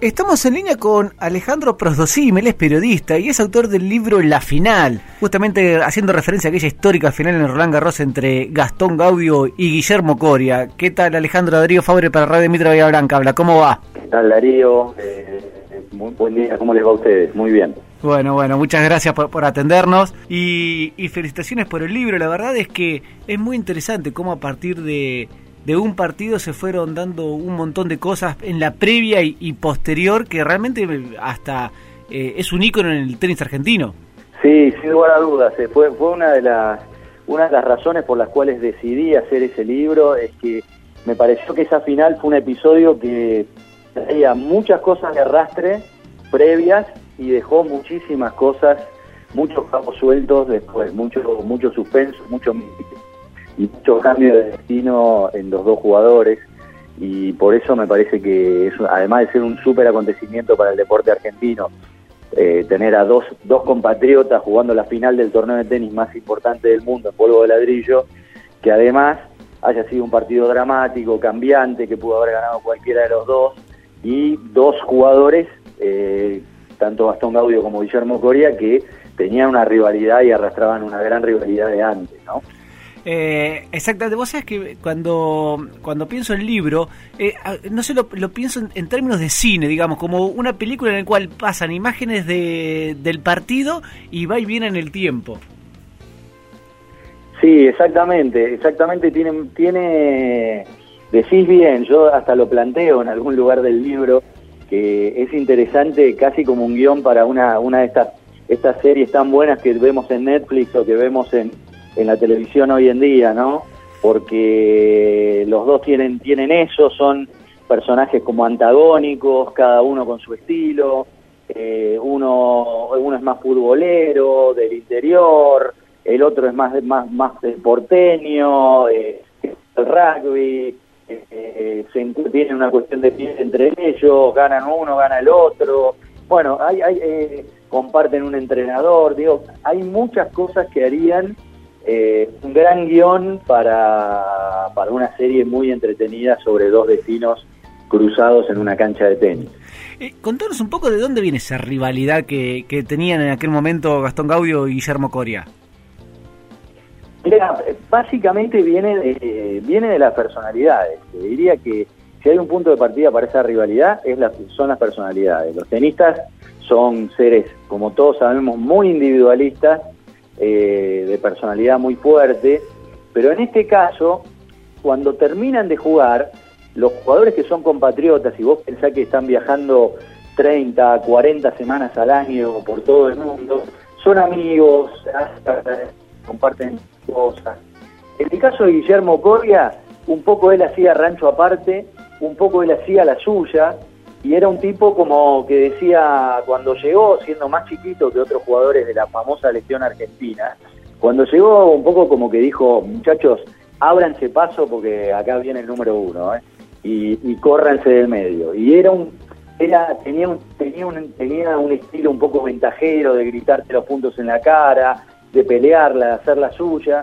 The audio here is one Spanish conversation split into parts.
Estamos en línea con Alejandro Prosdosim, él es periodista y es autor del libro La Final, justamente haciendo referencia a aquella histórica final en Roland Garros entre Gastón Gaudio y Guillermo Coria. ¿Qué tal Alejandro? Darío Fabre para Radio Mitra Vía Blanca habla, ¿cómo va? ¿Qué tal Darío? Eh, muy buen día, ¿cómo les va a ustedes? Muy bien. Bueno, bueno, muchas gracias por, atendernos y, y felicitaciones por el libro. La verdad es que es muy interesante cómo a partir de de un partido se fueron dando un montón de cosas en la previa y, posterior que realmente hasta eh, es un ícono en el tenis argentino. Sí, sin lugar a dudas. Eh, fue, fue una de las una de las razones por las cuales decidí hacer ese libro es que me pareció que esa final fue un episodio que traía muchas cosas de arrastre previas y dejó muchísimas cosas, muchos campos sueltos después, mucho, mucho suspenso, mucho y mucho cambio de destino en los dos jugadores y por eso me parece que es, además de ser un súper acontecimiento para el deporte argentino, eh, tener a dos, dos compatriotas jugando la final del torneo de tenis más importante del mundo en polvo de ladrillo, que además haya sido un partido dramático, cambiante, que pudo haber ganado cualquiera de los dos, y dos jugadores, eh, tanto Gastón Gaudio como Guillermo Coria, que tenían una rivalidad y arrastraban una gran rivalidad de antes, ¿no? Eh, exactamente, vos sabés que cuando, cuando pienso en libro, eh, no sé, lo, pienso en, términos de cine, digamos, como una película en la cual pasan imágenes de, del partido y va y viene en el tiempo. Sí, exactamente, exactamente, tiene, tiene, decís bien, yo hasta lo planteo en algún lugar del libro, que es interesante casi como un guion para una, una de estas, estas series tan buenas que vemos en Netflix o que vemos en en la televisión hoy en día, ¿no? Porque los dos tienen, tienen eso, son personajes como antagónicos, cada uno con su estilo, eh, uno, es más futbolero, del interior, el otro es más, más, más porteño, eh, el rugby, eh, se tiene una cuestión de piel entre ellos, ganan uno, gana el otro, bueno, hay, hay, comparten un entrenador, digo, hay muchas cosas que harían eh, un gran guion para, para una serie muy entretenida sobre dos vecinos cruzados en una cancha de tenis. Eh, contanos un poco de dónde viene esa rivalidad que, que tenían en aquel momento Gastón Gaudio y Guillermo Coria. básicamente viene de, viene de las personalidades. Te diría que si hay un punto de partida para esa rivalidad es la, son las personalidades. Los tenistas son seres, como todos sabemos, muy individualistas eh, de personalidad muy fuerte, pero en este caso, cuando terminan de jugar, los jugadores que son compatriotas, y vos pensás que están viajando 30, 40 semanas al año por todo el mundo, son amigos, comparten cosas. En el caso de Guillermo Coria, un poco él hacía rancho aparte, un poco él hacía la suya, y era un tipo como que decía cuando llegó, siendo más chiquito que otros jugadores de la famosa Legión Argentina, cuando llegó un poco como que dijo, muchachos, ábranse paso porque acá viene el número uno, ¿eh? y, y córranse del medio. Y era un, era, tenía un, tenía un, tenía un estilo un poco ventajero de gritarte los puntos en la cara, de pelearla, de hacer la suya.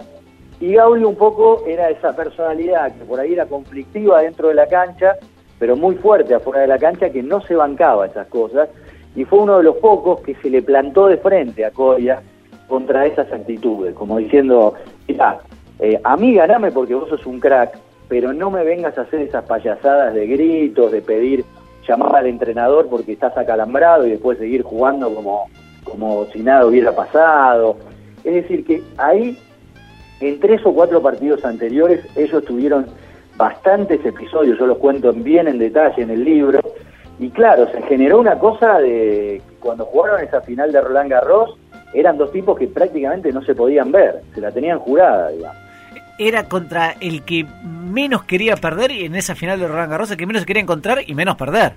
Y Gaudi un poco era esa personalidad que por ahí era conflictiva dentro de la cancha, pero muy fuerte afuera de la cancha que no se bancaba esas cosas y fue uno de los pocos que se le plantó de frente a Coria contra esas actitudes, como diciendo, mira, eh, a mí ganame porque vos sos un crack, pero no me vengas a hacer esas payasadas de gritos, de pedir llamar al entrenador porque estás acalambrado y después seguir jugando como, como si nada hubiera pasado. Es decir, que ahí, en tres o cuatro partidos anteriores, ellos tuvieron bastantes episodios, yo los cuento bien en detalle en el libro, y claro, se generó una cosa de cuando jugaron esa final de Roland Garros, eran dos tipos que prácticamente no se podían ver, se la tenían jurada, digamos. Era contra el que menos quería perder y en esa final de Roland Garros el que menos quería encontrar y menos perder.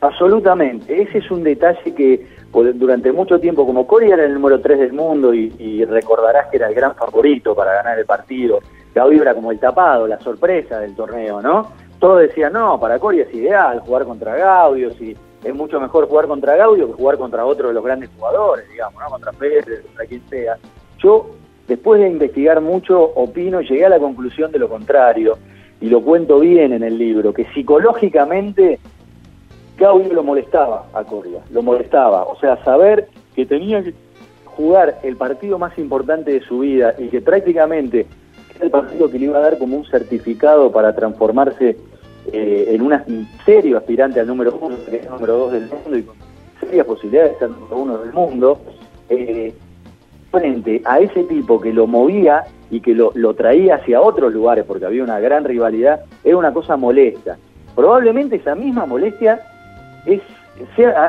Absolutamente, ese es un detalle que durante mucho tiempo, como Cory era el número 3 del mundo y, y recordarás que era el gran favorito para ganar el partido, Gaudio era como el tapado, la sorpresa del torneo, ¿no? Todos decían, no, para Coria es ideal jugar contra Gaudio, si es mucho mejor jugar contra Gaudio que jugar contra otro de los grandes jugadores, digamos, ¿no? Contra Pérez, contra quien sea. Yo, después de investigar mucho, opino llegué a la conclusión de lo contrario, y lo cuento bien en el libro, que psicológicamente Gaudio lo molestaba a Coria, lo molestaba. O sea, saber que tenía que jugar el partido más importante de su vida y que prácticamente el partido que le iba a dar como un certificado para transformarse eh, en un serio aspirante al número uno, que es el número dos del mundo y con serias posibilidades de ser número uno del mundo, eh, frente a ese tipo que lo movía y que lo, lo traía hacia otros lugares porque había una gran rivalidad, era una cosa molesta. Probablemente esa misma molestia es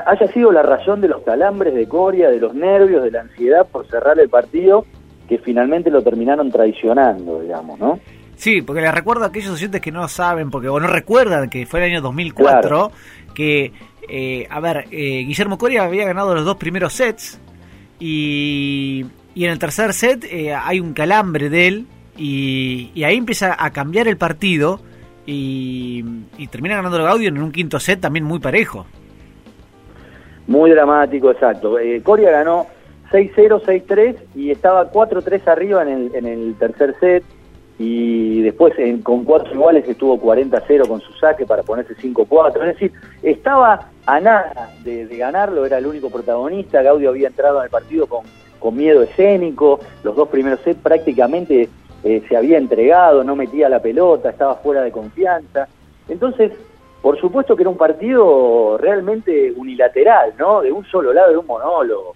haya sido la razón de los calambres de Coria, de los nervios, de la ansiedad por cerrar el partido, que finalmente lo terminaron traicionando, digamos, ¿no? Sí, porque les recuerdo a aquellos oyentes que no saben, porque o no recuerdan que fue el año 2004, que, eh, a ver, eh, Guillermo Coria había ganado los dos primeros sets y, y en el tercer set eh, hay un calambre de él y, y ahí empieza a cambiar el partido y, y termina ganando el Gaudio en un quinto set también muy parejo. Muy dramático, exacto. Eh, Coria ganó 6-0, 6-3 y estaba 4-3 arriba en el, en el tercer set y después con cuatro iguales estuvo 40-0 con su saque para ponerse 5-4. Es decir, estaba a nada de, ganarlo, era el único protagonista. Gaudio había entrado en el partido con, con miedo escénico, los dos primeros sets prácticamente eh, se había entregado, no metía la pelota, estaba fuera de confianza. Entonces, por supuesto que era un partido realmente unilateral, ¿no? De un solo lado, de un monólogo.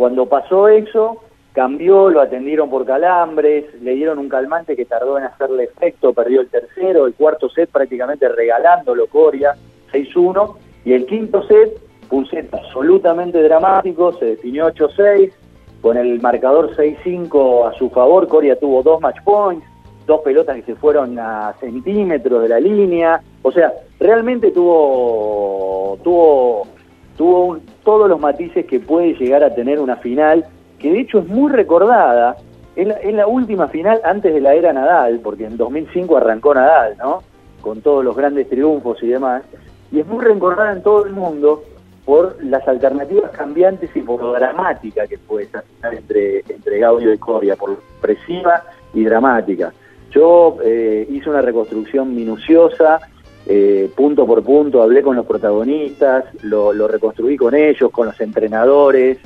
Cuando pasó eso, cambió, lo atendieron por calambres, le dieron un calmante que tardó en hacerle efecto, perdió el tercero, el cuarto set prácticamente regalándolo Coria, 6-1, y el quinto set, un set absolutamente dramático, se definió 8-6, con el marcador 6-5 a su favor, Coria tuvo dos match points, dos pelotas que se fueron a centímetros de la línea, o sea, realmente tuvo tuvo tuvo todos los matices que puede llegar a tener una final, que de hecho es muy recordada, es la, la última final antes de la era Nadal, porque en 2005 arrancó Nadal, ¿no? Con todos los grandes triunfos y demás, y es muy recordada en todo el mundo por las alternativas cambiantes y por lo dramática que puede ser entre, entre Gaudio y Coria, por lo expresiva y dramática. Yo eh, hice una reconstrucción minuciosa, eh, punto por punto, hablé con los protagonistas, lo, reconstruí con ellos, con los entrenadores,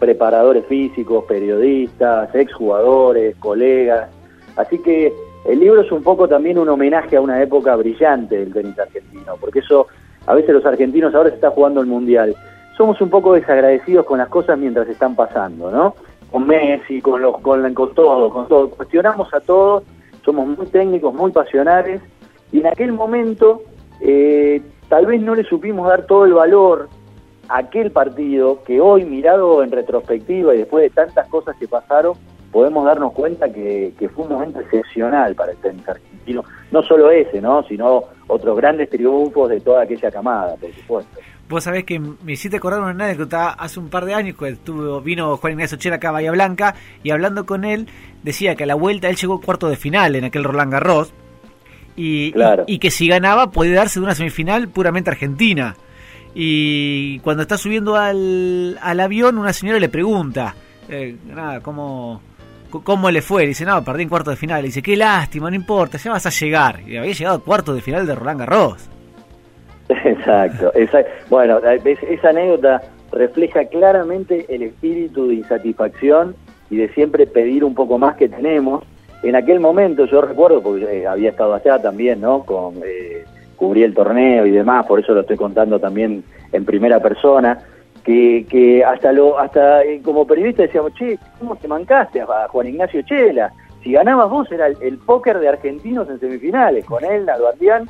preparadores físicos, periodistas, exjugadores, colegas. Así que el libro es un poco también un homenaje a una época brillante del tenis argentino, porque eso, a veces los argentinos ahora se está jugando el mundial. Somos un poco desagradecidos con las cosas mientras están pasando, ¿no? Con Messi, con los, con, con todo, con todo. Cuestionamos a todos somos muy técnicos, muy pasionales, y en aquel momento eh, tal vez no le supimos dar todo el valor a aquel partido que hoy, mirado en retrospectiva y después de tantas cosas que pasaron, podemos darnos cuenta que, fue un momento excepcional para el tenis argentino. No solo ese, ¿no? sino otros grandes triunfos de toda aquella camada, por supuesto. Vos sabés que me hiciste acordar una anécdota hace un par de años que estuvo, vino Juan Ignacio Chela acá a Bahía Blanca y hablando con él decía que a la vuelta él llegó cuarto de final en aquel Roland Garros y, y, que si ganaba podía darse de una semifinal puramente argentina. Y cuando está subiendo al, al avión una señora le pregunta, eh, nada, ¿cómo, ¿cómo le fue? dice, no, perdí en cuarto de final. dice, qué lástima, no importa, ya vas a llegar. Y había llegado cuarto de final de Roland Garros. Exacto, exacto. Bueno, esa anécdota refleja claramente el espíritu de insatisfacción y de siempre pedir un poco más que tenemos. En aquel momento yo recuerdo, porque eh, había estado allá también, ¿no? Con, eh, cubrí el torneo y demás, por eso lo estoy contando también en primera persona, que, que hasta lo hasta eh, como periodista decíamos, che, ¿cómo te mancaste a Juan Ignacio Chela? Si ganabas vos era el, póker de argentinos en semifinales, con él, Nalbandián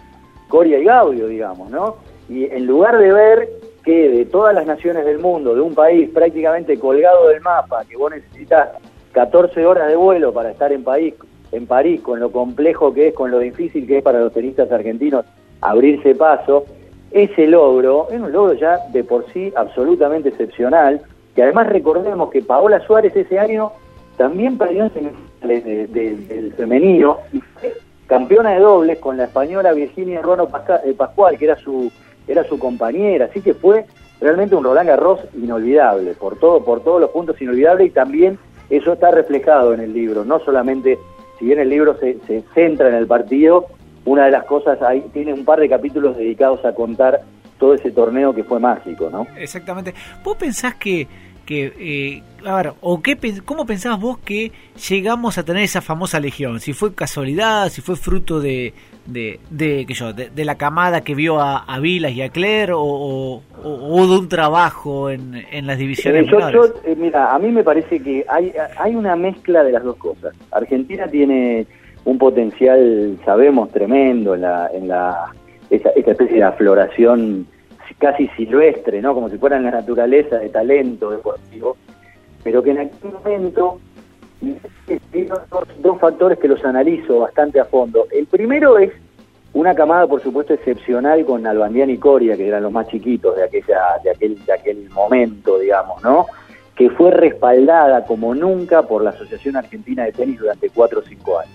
Coria y Gaudio, digamos, ¿no? Y en lugar de ver que de todas las naciones del mundo, de un país prácticamente colgado del mapa, que vos necesitas 14 horas de vuelo para estar en, país, en París, con lo complejo que es, con lo difícil que es para los tenistas argentinos abrirse paso, ese logro es un logro ya de por sí absolutamente excepcional, que además recordemos que Paola Suárez ese año también perdió en semifinales del femenino y fue campeona de dobles con la española Virginia Rono eh, Pascual, que era su, era su compañera, así que fue realmente un Roland Garros inolvidable, por todo, por todos los puntos inolvidable y también eso está reflejado en el libro, no solamente, si bien el libro se, centra en el partido, una de las cosas ahí tiene un par de capítulos dedicados a contar todo ese torneo que fue mágico, ¿no? Exactamente. ¿Vos pensás que que, eh, a ver, o qué, ¿cómo pensabas vos que llegamos a tener esa famosa legión? Si fue casualidad, si fue fruto de, de, de, yo, de, la camada que vio a, a Vilas y a Claire, o, o, de un trabajo en, en las divisiones eh, eh, mira, a mí me parece que hay, hay una mezcla de las dos cosas. Argentina tiene un potencial, sabemos, tremendo en la, en la esa, esa especie de afloración casi silvestre, ¿no? Como si fuera en la naturaleza de talento deportivo, pero que en aquel momento dos, factores que los analizo bastante a fondo. El primero es una camada, por supuesto, excepcional con Albandián y Coria, que eran los más chiquitos de, aquella, de, aquel, de aquel momento, digamos, ¿no? Que fue respaldada como nunca por la Asociación Argentina de Tenis durante cuatro o cinco años.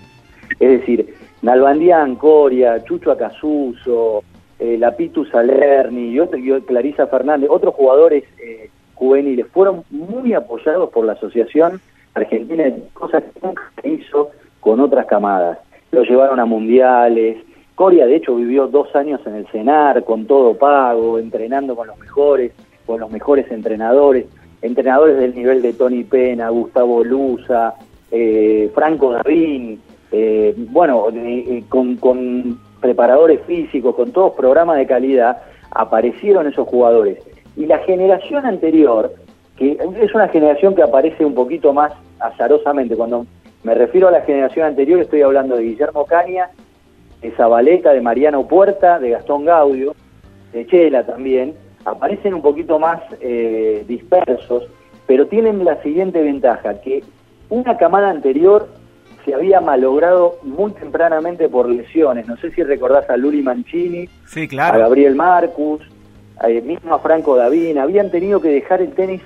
Es decir, Nalbandián, Coria, Chucho Acasuso, eh, Lapitu Salerni y, otro, Clarisa Fernández, otros jugadores eh, juveniles, fueron muy apoyados por la Asociación Argentina, cosas que nunca se hizo con otras camadas. Lo llevaron a mundiales. Coria, de hecho, vivió dos años en el CENAR, con todo pago, entrenando con los mejores, con los mejores entrenadores, entrenadores del nivel de Tony Pena, Gustavo Luza, eh, Franco Davín, eh, bueno, con, con preparadores físicos, con todos programas de calidad, aparecieron esos jugadores. Y la generación anterior, que es una generación que aparece un poquito más azarosamente, cuando me refiero a la generación anterior estoy hablando de Guillermo Caña, de Zabaleta, de Mariano Puerta, de Gastón Gaudio, de Chela también, aparecen un poquito más eh, dispersos, pero tienen la siguiente ventaja, que una camada anterior se había malogrado muy tempranamente por lesiones. No sé si recordás a Luli Mancini, sí, claro. a Gabriel Marcus, mismo a Franco Davina. Habían tenido que dejar el tenis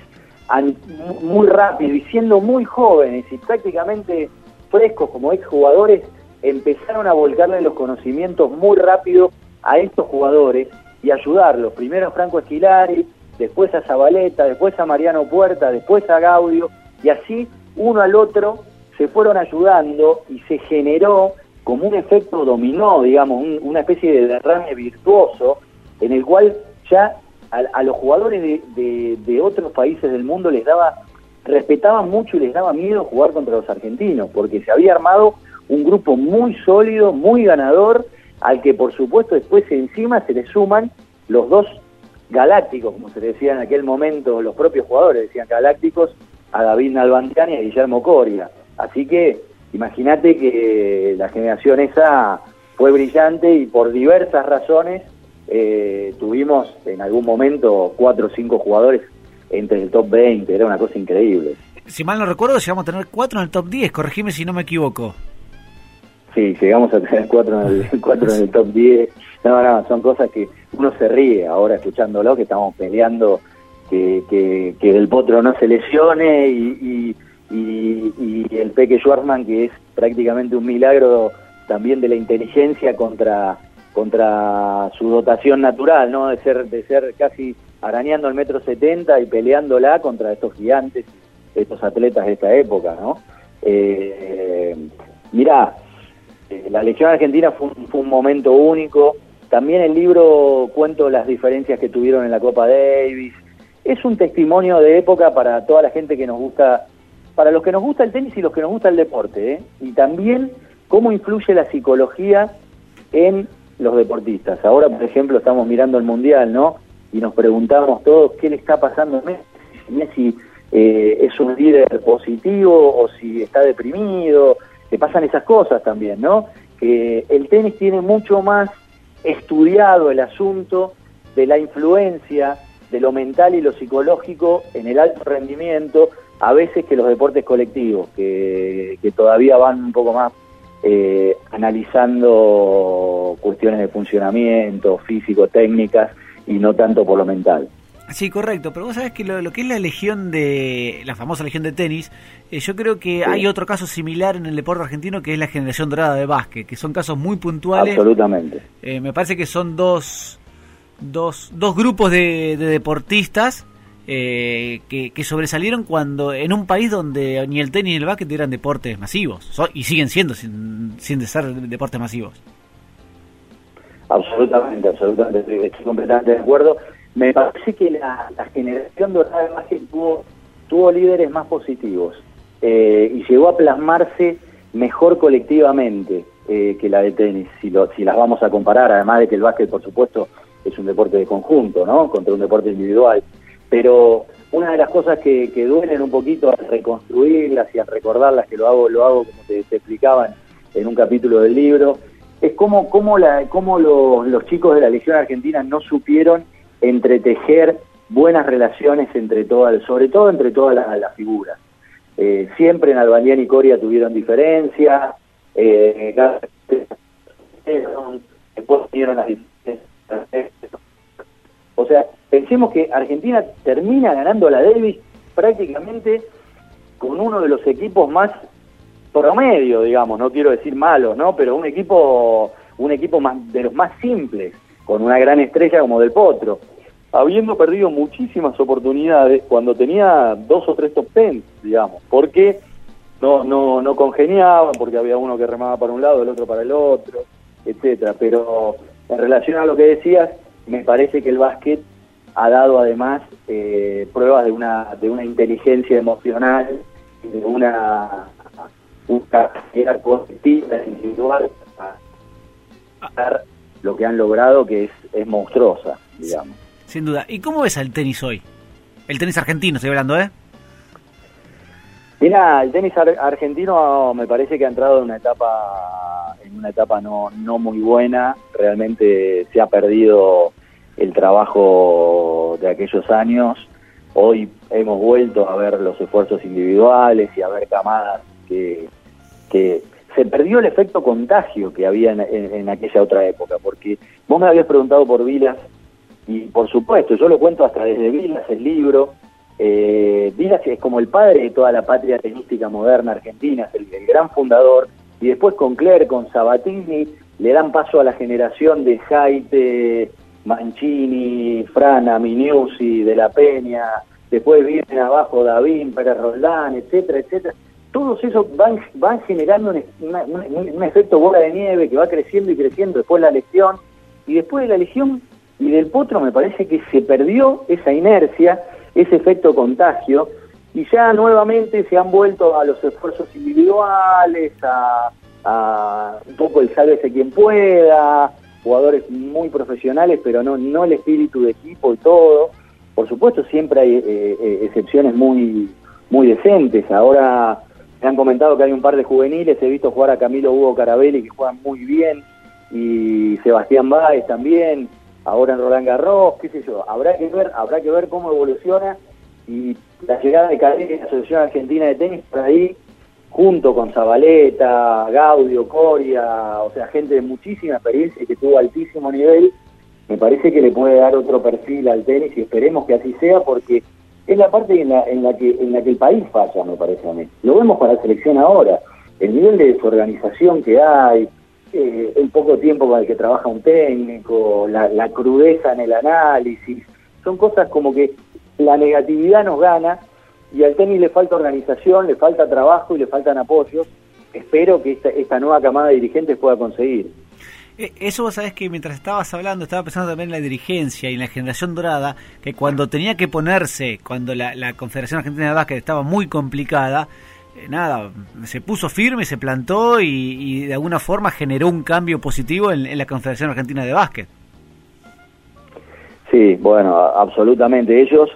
muy rápido y siendo muy jóvenes y prácticamente frescos como exjugadores, empezaron a volcarle los conocimientos muy rápido a estos jugadores y ayudarlos. Primero a Franco Esquilari, después a Zabaleta, después a Mariano Puerta, después a Gaudio, y así uno al otro se fueron ayudando y se generó como un efecto dominó, digamos, una especie de derrame virtuoso en el cual ya a, los jugadores de, de, otros países del mundo les daba, respetaban mucho y les daba miedo jugar contra los argentinos, porque se había armado un grupo muy sólido, muy ganador, al que por supuesto después encima se le suman los dos galácticos, como se decía en aquel momento, los propios jugadores decían galácticos, a David Nalbandián y a Guillermo Coria. Así que imagínate que la generación esa fue brillante y por diversas razones eh, tuvimos en algún momento cuatro o cinco jugadores entre el top 20, era una cosa increíble. Si mal no recuerdo, llegamos a tener cuatro en el top 10, corregime si no me equivoco. Sí, llegamos a tener cuatro en el, cuatro en el top 10. No, no, son cosas que uno se ríe ahora escuchándolo, que estamos peleando que, que, que el potro no se lesione y y, el Peque Schwarzman, que es prácticamente un milagro también de la inteligencia contra, contra su dotación natural, ¿no? De ser, de ser casi arañando el metro setenta y peleándola contra estos gigantes, estos atletas de esta época, ¿no? Eh, mirá, eh, la Legión Argentina fue un, fue un momento único. También el libro cuento las diferencias que tuvieron en la Copa Davis. Es un testimonio de época para toda la gente que nos gusta para los que nos gusta el tenis y los que nos gusta el deporte, ¿eh? y también cómo influye la psicología en los deportistas. Ahora, por ejemplo, estamos mirando el Mundial, ¿no? Y nos preguntamos todos qué le está pasando a Messi, si Messi eh, es un líder positivo o si está deprimido, le pasan esas cosas también, ¿no? Que el tenis tiene mucho más estudiado el asunto de la influencia de lo mental y lo psicológico en el alto rendimiento, a veces que los deportes colectivos, que, todavía van un poco más eh, analizando cuestiones de funcionamiento, físico, técnicas, y no tanto por lo mental. Sí, correcto, pero vos sabés que lo, que es la legión de, la famosa legión de tenis, eh, yo creo que hay otro caso similar en el deporte argentino que es la generación dorada de básquet, que son casos muy puntuales. Absolutamente. Eh, me parece que son dos, dos, dos grupos de deportistas eh, que, sobresalieron cuando en un país donde ni el tenis ni el básquet eran deportes masivos y siguen siendo sin, sin ser deportes masivos. Absolutamente, absolutamente, estoy, completamente de acuerdo. Me parece que la, generación dorada de básquet tuvo, tuvo líderes más positivos eh, y llegó a plasmarse mejor colectivamente eh, que la de tenis, si, lo, si las vamos a comparar, además de que el básquet, por supuesto, es un deporte de conjunto, ¿no? Contra un deporte individual. Pero una de las cosas que, duelen un poquito al reconstruirlas y al recordarlas, que lo hago, lo hago como te, explicaban en un capítulo del libro, es cómo, cómo, la, cómo los, chicos de la Legión Argentina no supieron entretejer buenas relaciones entre todas, sobre todo entre todas las, figuras. Eh, siempre en Albanián y Coria tuvieron diferencias, eh, después tuvieron las diferencias o sea, pensemos que Argentina termina ganando la Davis prácticamente con uno de los equipos más promedio, digamos, no quiero decir malos, ¿no? Pero un equipo, un equipo más de los más simples, con una gran estrella como Del Potro, habiendo perdido muchísimas oportunidades cuando tenía dos o tres top ten, digamos, porque no, no, no congeniaban, porque había uno que remaba para un lado, el otro para el otro, etcétera. Pero en relación a lo que decías, me parece que el básquet ha dado además eh, pruebas de una, de una inteligencia emocional, de una, una colectiva, individual, para lo que han logrado que es, es monstruosa, digamos. Sin duda. ¿Y cómo ves el tenis hoy? El tenis argentino, estoy hablando, ¿eh? Mira, el tenis argentino me parece que ha entrado en una etapa en una etapa no, no muy buena. Realmente se ha perdido el trabajo de aquellos años. Hoy hemos vuelto a ver los esfuerzos individuales y a ver camadas que, que se perdió el efecto contagio que había en, aquella otra época, porque vos me habías preguntado por Vilas, y por supuesto, yo lo cuento hasta desde Vilas, el libro, eh, Vilas es como el padre de toda la patria tenística moderna argentina, es el, gran fundador, y después con Claire, con Sabatini, le dan paso a la generación de Jaite, Mancini, Frana, Miniusi, De la Peña, después vienen abajo David, Pérez Roldán, etcétera, etcétera. Todos esos van, generando un, efecto bola de nieve que va creciendo y creciendo después la legión, y después de la legión y del potro me parece que se perdió esa inercia, ese efecto contagio, y ya nuevamente se han vuelto a los esfuerzos individuales, a, a un poco el sálvese quien pueda, jugadores muy profesionales, pero no, no el espíritu de equipo y todo. Por supuesto, siempre hay eh, eh, excepciones muy, muy decentes. Ahora me han comentado que hay un par de juveniles, he visto jugar a Camilo Hugo Carabelli que juegan muy bien, y Sebastián Báez también, ahora en Roland Garros, qué sé yo, habrá que ver, habrá que ver cómo evoluciona y la llegada de Cadena, la Asociación Argentina de Tenis, por ahí junto con Zabaleta, Gaudio, Coria, o sea, gente de muchísima experiencia y que tuvo altísimo nivel, me parece que le puede dar otro perfil al tenis y esperemos que así sea porque es la parte en la, en la que en la que el país falla, me parece a mí. Lo vemos con la selección ahora, el nivel de desorganización que hay, eh, el poco tiempo con el que trabaja un técnico, la, la crudeza en el análisis, son cosas como que la negatividad nos gana y al tenis le falta organización, le falta trabajo y le faltan apoyos. Espero que esta, nueva camada de dirigentes pueda conseguir. Eh, eso vos sabés que mientras estabas hablando, estaba pensando también en la dirigencia y en la generación dorada, que cuando tenía que ponerse, cuando la, Confederación Argentina de Básquet estaba muy complicada, eh, nada, se puso firme, se plantó y, de alguna forma generó un cambio positivo en, en la Confederación Argentina de Básquet. Sí, bueno, absolutamente. Ellos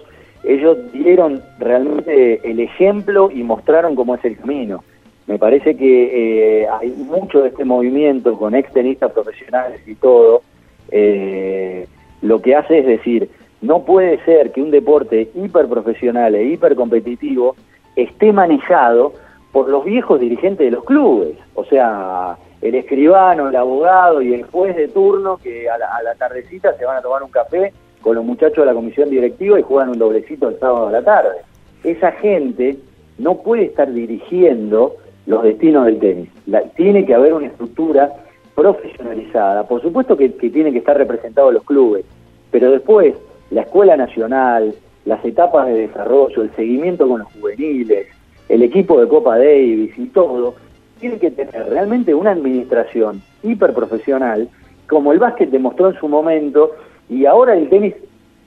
ellos dieron realmente el ejemplo y mostraron cómo es el camino. Me parece que eh, hay mucho de este movimiento con extenistas profesionales y todo, eh, lo que hace es decir, no puede ser que un deporte hiperprofesional e hipercompetitivo esté manejado por los viejos dirigentes de los clubes, o sea, el escribano, el abogado y el juez de turno que a la, a la tardecita se van a tomar un café con los muchachos de la comisión directiva y juegan un doblecito el sábado a la tarde. Esa gente no puede estar dirigiendo los destinos del tenis. tiene que haber una estructura profesionalizada. Por supuesto que, que tienen que estar representados los clubes, pero después la escuela nacional, las etapas de desarrollo, el seguimiento con los juveniles, el equipo de Copa Davis y todo, tiene que tener realmente una administración hiperprofesional como el básquet demostró en su momento, y ahora el tenis,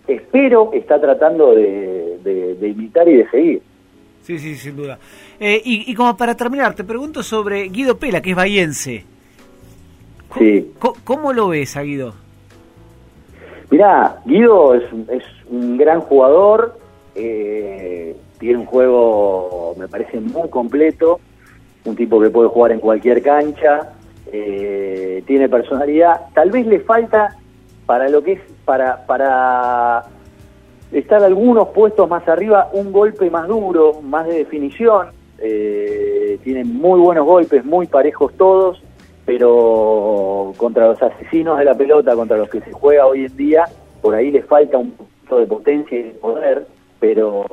espero, está tratando de, de, imitar y de seguir. Sí, sí, sin duda. Eh, y, como para terminar, te pregunto sobre Guido Pela, que es bahiense. Sí. ¿Cómo, lo ves a Guido? Mirá, Guido es, es un gran jugador, eh, tiene un juego, me parece, muy completo, un tipo que puede jugar en cualquier cancha, eh, tiene personalidad, tal vez le falta para lo que es, para, para estar algunos puestos más arriba, un golpe más duro, más de definición, eh, tiene muy buenos golpes, muy parejos todos, pero contra los asesinos de la pelota, contra los que se juega hoy en día, por ahí le falta un poquito de potencia y de poder, pero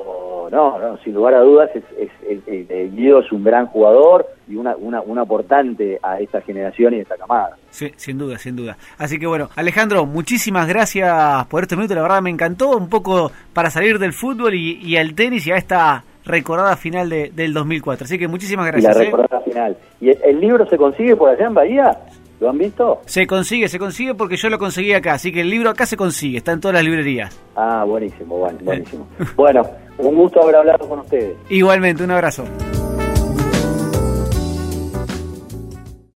no, no, sin lugar a dudas, es, es, Guido es un gran jugador y una, una, un aportante a esta generación y a esta camada. Sí, sin duda, sin duda. Así que bueno, Alejandro, muchísimas gracias por este minuto, la verdad me encantó, un poco para salir del fútbol y, y al tenis y a esta recordada final de, del 2004. Así que muchísimas gracias. la ¿eh? recordada final. ¿Y el libro se consigue por allá en Bahía? ¿Lo han visto? Se consigue, se consigue porque yo lo conseguí acá, así que el libro acá se consigue, está en todas las librerías. Ah, buenísimo, bueno, buenísimo. bueno, un gusto haber hablado con ustedes. Igualmente, un abrazo.